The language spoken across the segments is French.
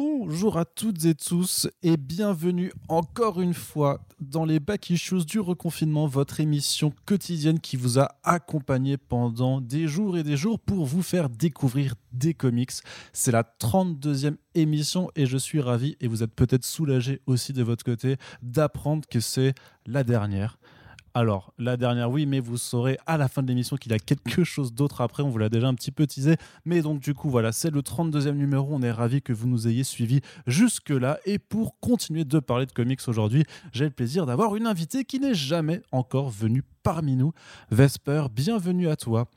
Bonjour à toutes et tous et bienvenue encore une fois dans les Back Issues du reconfinement, votre émission quotidienne qui vous a accompagné pendant des jours et des jours pour vous faire découvrir des comics. C'est la 32e émission et je suis ravi et vous êtes peut-être soulagé aussi de votre côté d'apprendre que c'est la dernière. Alors, la dernière, oui, mais vous saurez à la fin de l'émission qu'il y a quelque chose d'autre après. On vous l'a déjà un petit peu teasé. Mais donc, du coup, voilà, c'est le 32e numéro. On est ravi que vous nous ayez suivis jusque-là. Et pour continuer de parler de comics aujourd'hui, j'ai le plaisir d'avoir une invitée qui n'est jamais encore venue parmi nous. Vesper, bienvenue à toi.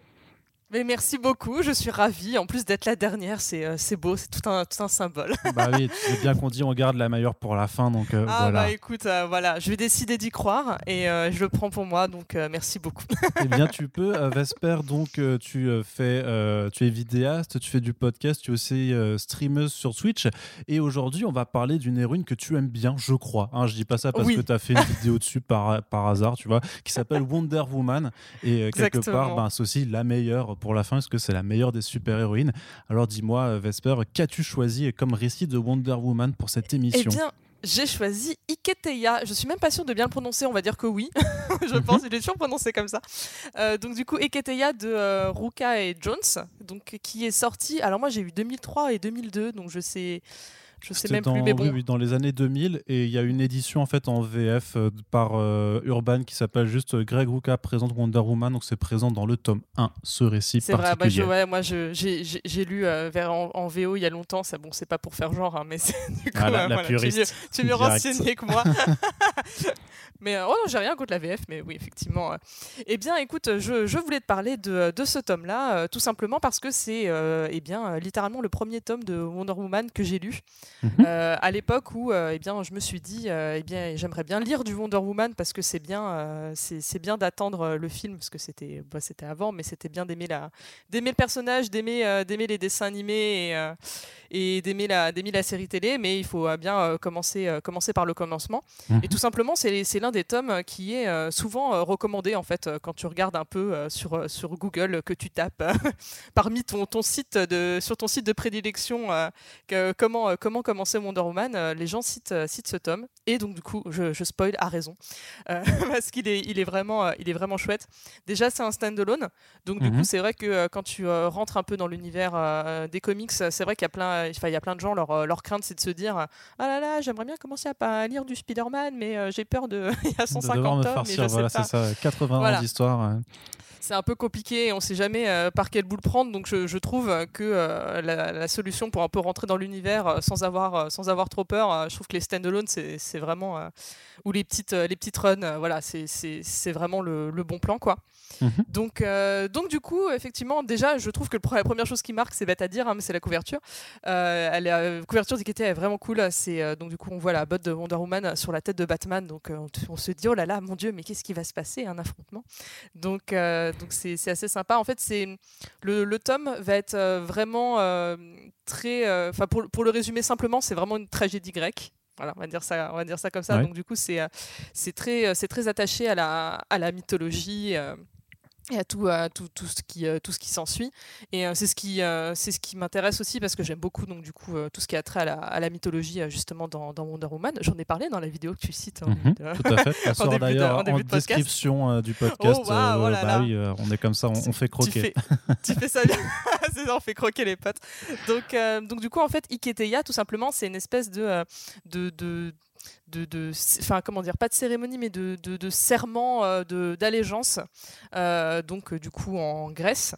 Mais merci beaucoup, je suis ravie. En plus d'être la dernière, c'est euh, beau, c'est tout un, tout un symbole. bah oui, c'est bien qu'on dit on garde la meilleure pour la fin, donc euh, ah voilà. bah écoute, euh, voilà, je vais décider d'y croire et je le prends pour moi, donc merci beaucoup. eh bien, tu peux, Vesper, donc tu fais, tu es vidéaste, tu fais du podcast, tu es aussi streameuse sur Twitch, et aujourd'hui, on va parler d'une héroïne que tu aimes bien, je crois. Hein, je dis pas ça parce que tu as fait une vidéo dessus par, par hasard, tu vois, qui s'appelle Wonder Woman, et quelque part, ben, c'est aussi la meilleure pour la fin Est-ce que c'est la meilleure des super-héroïnes? Alors dis-moi, euh, Vesper, qu'as-tu choisi comme récit de Wonder Woman pour cette émission? Eh bien, j'ai choisi Iketeya. Je suis même pas sûre de bien le prononcer, on va dire que oui. je mhm. pense, il est toujours prononcé comme ça. Euh, donc du coup, Iketeya de euh, Ruka et Jones, donc qui est sorti. Alors moi, j'ai eu 2003 et 2002, donc je sais. Je sais même dans, plus, mais bon. Oui, dans les années 2000, et il y a une édition en fait en VF euh, par euh, Urban qui s'appelle juste euh, Greg Rucka présente Wonder Woman, donc c'est présent dans le tome 1, ce récit C'est vrai, bah, je, ouais, moi j'ai lu vers, en, VO il y a longtemps, ça, bon, c'est pas pour faire genre, hein, mais c'est du coup, ah, la, la puriste. tu es mieux renseigné que moi. Mais oh non, j'ai rien contre la VF, mais oui, effectivement. Eh bien, écoute, je, je voulais te parler de, de ce tome-là, tout simplement parce que c'est eh bien, littéralement le premier tome de Wonder Woman que j'ai lu. Mhm. Euh, à l'époque où euh, eh bien, je me suis dit euh, eh bien, j'aimerais bien lire du Wonder Woman parce que c'est bien, c'est bien d'attendre le film, parce que c'était bah, c'était avant, mais c'était bien d'aimer le personnage, d'aimer d'aimer les dessins animés et, et d'aimer la, la série télé, mais il faut bien commencer, commencer par le commencement. Et mhm. tout simplement, c'est l'un des tomes qui est souvent recommandé en fait quand tu regardes un peu sur, sur Google, que tu tapes parmi ton, ton site de, sur ton site de prédilection que, comment, comment commencer Wonder Woman, euh, les gens citent, euh, citent, ce tome. Et donc, du coup, je, je spoil à raison. Euh, parce qu'il est, il est, vraiment, il est vraiment chouette. Déjà, c'est un stand-alone. Donc, du coup, mhm. c'est vrai que quand tu rentres un peu dans l'univers des comics, c'est vrai qu'il y a plein, il y a plein de gens, leur, leur crainte, c'est de se dire Ah là là, j'aimerais bien commencer à, lire du Spider-Man, mais j'ai peur de. il y a 150 tomes. Mais je voilà, c'est ça, 80 ans d'histoire c'est un peu compliqué on sait jamais euh, par quelle boule prendre. Donc je, trouve que euh, la, solution pour un peu rentrer dans l'univers euh, sans avoir, sans avoir trop peur, je trouve que les stand-alone, c'est vraiment. ou les petites, les petites runs, voilà, c'est vraiment le, le, bon plan, quoi. Mhm. Donc, donc du coup, effectivement, déjà, je trouve que la première chose qui marque, c'est bête à dire, hein, mais c'est la couverture. elle la couverture d'Ikete est vraiment cool. C'est donc du coup, on voit la botte de Wonder Woman sur la tête de Batman. Donc on, se dit, oh là là, mon Dieu, mais qu'est-ce qui va se passer, un affrontement? Donc donc c'est assez sympa. En fait, c'est le, le, tome va être euh, vraiment euh. Euh, enfin, pour, pour, le résumer simplement, c'est vraiment une tragédie grecque. Voilà, on va dire ça, on va dire ça comme ça. Donc du coup, c'est c'est très, c'est très attaché à la, à la mythologie et à tout, à tout, tout ce qui, euh, tout ce qui s'ensuit. Et euh, c'est ce qui, euh, c'est ce qui m'intéresse aussi parce que j'aime beaucoup donc du coup tout ce qui a trait à la, à la mythologie justement dans, dans, Wonder Woman. J'en ai parlé dans la vidéo que tu cites. Mhm, tout à fait. Ça d'ailleurs en, description du podcast. Oh, bah oui, on est comme ça, on, fait croquer. Tu fais, tu fais ça bien. c'est ça, on fait croquer les potes. Donc, donc du coup en fait, Iketeya tout simplement, c'est une espèce de, de, de de, enfin comment dire, pas de cérémonie, mais de, de, serment euh, d'allégeance, euh, donc euh, du coup en Grèce,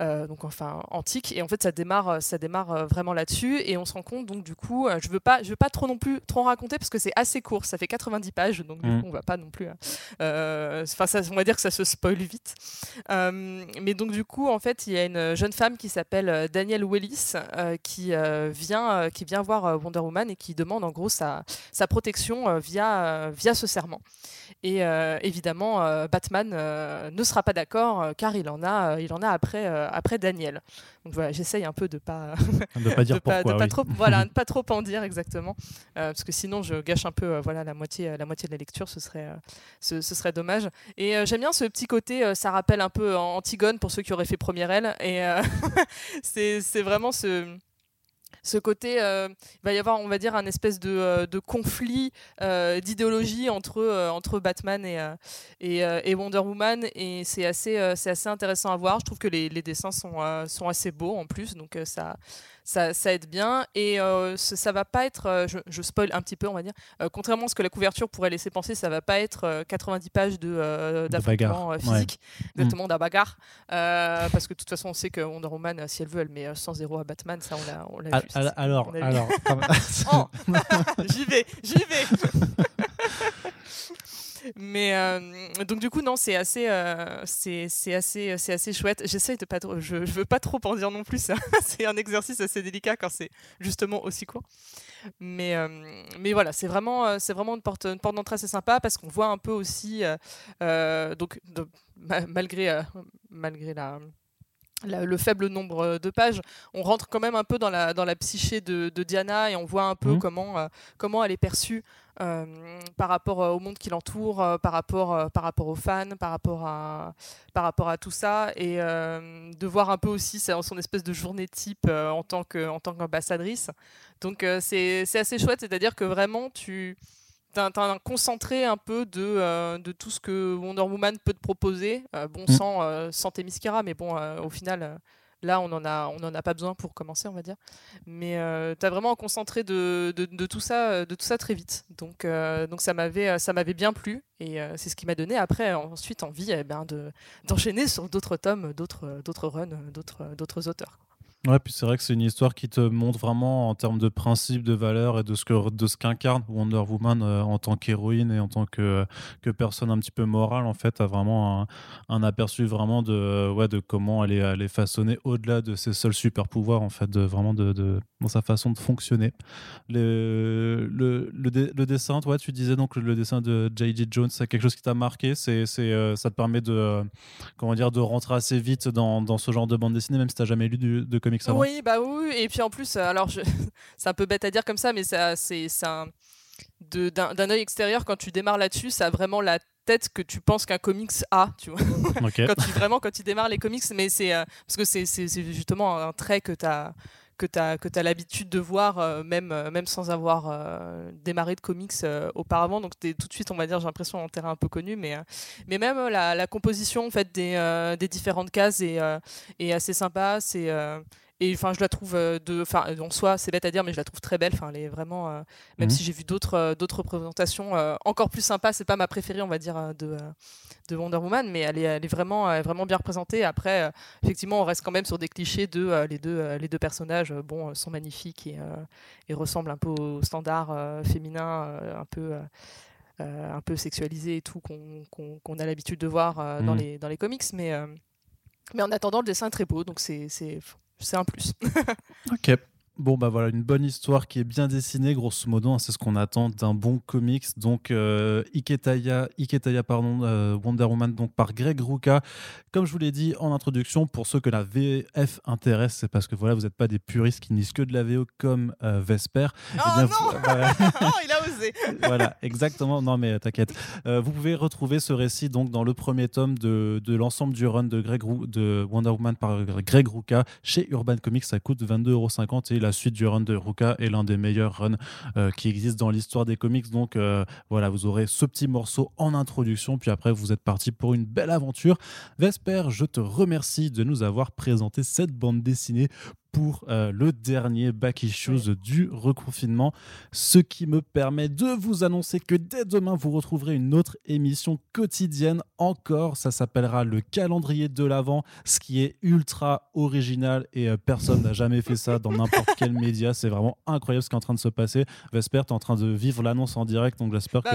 donc enfin antique, et en fait ça démarre, ça démarre vraiment là-dessus, et on se rend compte donc du coup, je veux pas, je veux pas trop non plus trop raconter parce que c'est assez court, ça fait 90 pages, donc du mm. coup on va pas non plus, enfin on va dire que ça se spoil vite, mais donc du coup en fait il y a une jeune femme qui s'appelle Danielle Willis qui vient, qui vient voir Wonder Woman et qui demande en gros sa, sa protection euh, via, euh, via ce serment. Et euh, évidemment, Batman ne sera pas d'accord car il en a, il en a après, après Daniel. Donc voilà, j'essaye un peu de pas de pas dire pourquoi, pas trop, voilà, pas trop en dire exactement, parce que sinon je gâche un peu voilà la moitié, la moitié de la lecture, ce serait, ce, serait dommage. Et j'aime bien ce petit côté, ça rappelle un peu Antigone pour ceux qui auraient fait première aile, et c'est vraiment ce ce côté, euh, il va y avoir, on va dire, un espèce de, euh, de conflit euh, d'idéologie entre, entre Batman et, et, et, Wonder Woman, et c'est assez, c'est assez intéressant à voir. Je trouve que les, les dessins sont, sont assez beaux en plus, donc ça, ça, ça, aide bien. Et euh, ça va pas être, euh, je, je, spoil un petit peu, on va dire, euh, contrairement à ce que la couverture pourrait laisser penser, ça va pas être 90 pages de d'affrontement physique, ouais. exactement, mmh. bagarre. parce que de toute façon, on sait que Wonder Woman, si elle veut, elle met 100 zéro à Batman, ça on l'a Alors, alors, oh, j'y vais, j'y vais. Mais euh, donc du coup non, c'est assez, euh, c'est assez, c'est assez chouette. J'essaye de pas trop, je, je, veux pas trop en dire non plus. c'est un exercice assez délicat quand c'est justement aussi court. Mais euh, mais voilà, c'est vraiment, c'est vraiment une porte, une porte d'entrée assez sympa parce qu'on voit un peu aussi, donc de, malgré malgré la le faible nombre de pages, on rentre quand même un peu dans la, dans la psyché de, de Diana et on voit un peu mmh. comment, comment elle est perçue euh, par rapport euh, au monde qui l'entoure, euh, par, rapport, par rapport aux fans, par rapport à, par rapport à tout ça, et de voir un peu aussi son espèce de journée type en tant qu'ambassadrice. Donc c'est assez chouette, c'est-à-dire que vraiment tu as, un concentré un peu de, de tout ce que Wonder Woman peut te proposer, bon, mm. sans, sans Themyscira, mais bon, au final Là, on n'en a, on en a pas besoin pour commencer, on va dire. Mais euh, tu as vraiment concentré de, de, de, tout ça, de tout ça très vite. Donc, euh, donc ça m'avait, bien plu et euh, c'est ce qui m'a donné après ensuite envie eh ben, de, d'enchaîner sur d'autres tomes, d'autres, runs, d'autres, d'autres auteurs. Ouais, puis c'est vrai que c'est une histoire qui te montre vraiment en termes de principes, de valeurs et de ce que de ce qu'incarne Wonder Woman euh, en tant qu'héroïne et en tant que, que personne un petit peu morale en fait, a vraiment un, un aperçu vraiment de ouais de comment elle est, elle est façonnée au-delà de ses seuls super pouvoirs en fait, de vraiment de, de dans sa façon de fonctionner. Le, le, le, dessin, toi, tu disais donc le, dessin de J.J. Jones, c'est quelque chose qui t'a marqué, c'est, euh, ça te permet de comment dire de rentrer assez vite dans, dans ce genre de bande dessinée, même si t'as jamais lu de, oui, bah oui, et puis en plus, euh, alors je... c'est un peu bête à dire comme ça, mais ça, c'est, un... d'un, œil extérieur, quand tu démarres là-dessus, ça a vraiment la tête que tu penses qu'un comics a, tu vois. quand tu, vraiment, quand tu démarres les comics, mais c'est euh, parce que c'est, c'est, justement un trait que tu as que tu as, l'habitude de voir, euh, même, même sans avoir démarré de comics auparavant. Donc, es, tout de suite, on va dire, j'ai l'impression, en terrain un peu connu. Mais, mais même la, la, composition en fait, des, des différentes cases est, est assez sympa. C'est et enfin je la trouve euh, de enfin en soi c'est bête à dire mais je la trouve très belle enfin elle est vraiment euh, même mhm. si j'ai vu d'autres euh, d'autres représentations encore plus sympas c'est pas ma préférée on va dire de, de Wonder Woman mais elle est, elle est vraiment vraiment bien représentée après effectivement on reste quand même sur des clichés de les deux les deux personnages bon sont magnifiques et, et ressemblent un peu au standard féminin un peu un peu sexualisé et tout qu'on a l'habitude de voir dans, mhm. les, dans les comics mais mais en attendant, le dessin est très beau, donc c'est c'est un plus. ok. Bon, bah voilà, une bonne histoire qui est bien dessinée, grosso modo, hein, c'est ce qu'on attend d'un bon comics. Donc, euh, Iketaya, Iketaya pardon, euh, Wonder Woman, donc par Greg Ruka. Comme je vous l'ai dit en introduction, pour ceux que la VF intéresse, c'est parce que voilà, vous n'êtes pas des puristes qui nisent que de la VO comme euh, Vesper. Oh eh bien, non oh, il a osé Voilà, exactement. Non, mais t'inquiète. vous pouvez retrouver ce récit donc dans le premier tome de, de l'ensemble du run de, Greg de Wonder Woman par Greg Ruka chez Urban Comics. Ça coûte 22,50€ et la suite du run de Ruka est l'un des meilleurs runs euh, qui existent dans l'histoire des comics. Donc euh, voilà, vous aurez ce petit morceau en introduction, puis après vous êtes parti pour une belle aventure. Vesper, je te remercie de nous avoir présenté cette bande dessinée pour euh, le dernier Back Issues du reconfinement. Ce qui me permet de vous annoncer que dès demain, vous retrouverez une autre émission quotidienne encore. Ça s'appellera le calendrier de l'Avent, ce qui est ultra original et euh, personne n'a jamais fait ça dans n'importe quel média. C'est vraiment incroyable ce qui est en train de se passer. Vesper, tu es en train de vivre l'annonce en direct, donc j'espère bah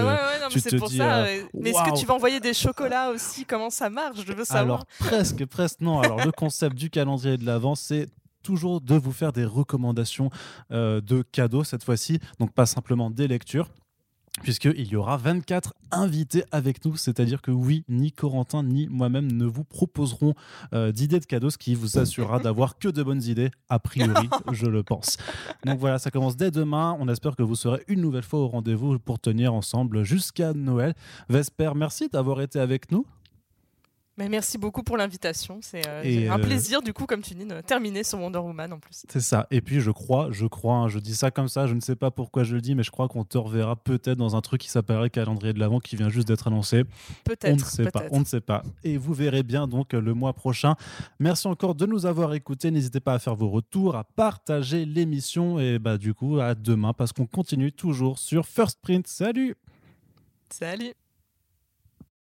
que tu te dis. Ça, euh, mais est-ce que tu vas envoyer des chocolats aussi? Comment ça marche? Je veux savoir. Alors presque, presque non. Alors le concept du calendrier de l'Avent, c'est toujours de vous faire des recommandations euh, de cadeaux cette fois-ci, donc pas simplement des lectures puisqu'il y aura 24 invités avec nous, c'est-à-dire que oui, ni Corentin ni moi-même ne vous proposerons euh, d'idées de cadeaux, ce qui vous assurera d'avoir que de bonnes idées, a priori, je le pense. Donc voilà, ça commence dès demain, on espère que vous serez une nouvelle fois au rendez-vous pour tenir ensemble jusqu'à Noël. Vesper, merci d'avoir été avec nous. Mais merci beaucoup pour l'invitation. C'est euh, un plaisir, du coup, comme tu dis, de terminer sur Wonder Woman en plus. C'est ça. Et puis, je crois, je crois, hein, je dis ça comme ça, je ne sais pas pourquoi je le dis, mais je crois qu'on te reverra peut-être dans un truc qui s'appellerait Calendrier de l'Avent qui vient juste d'être annoncé. Peut-être. On ne sait pas. On ne sait pas. Et vous verrez bien donc le mois prochain. Merci encore de nous avoir écoutés. N'hésitez pas à faire vos retours, à partager l'émission. Et bah, du coup, à demain parce qu'on continue toujours sur First Print. Salut! Salut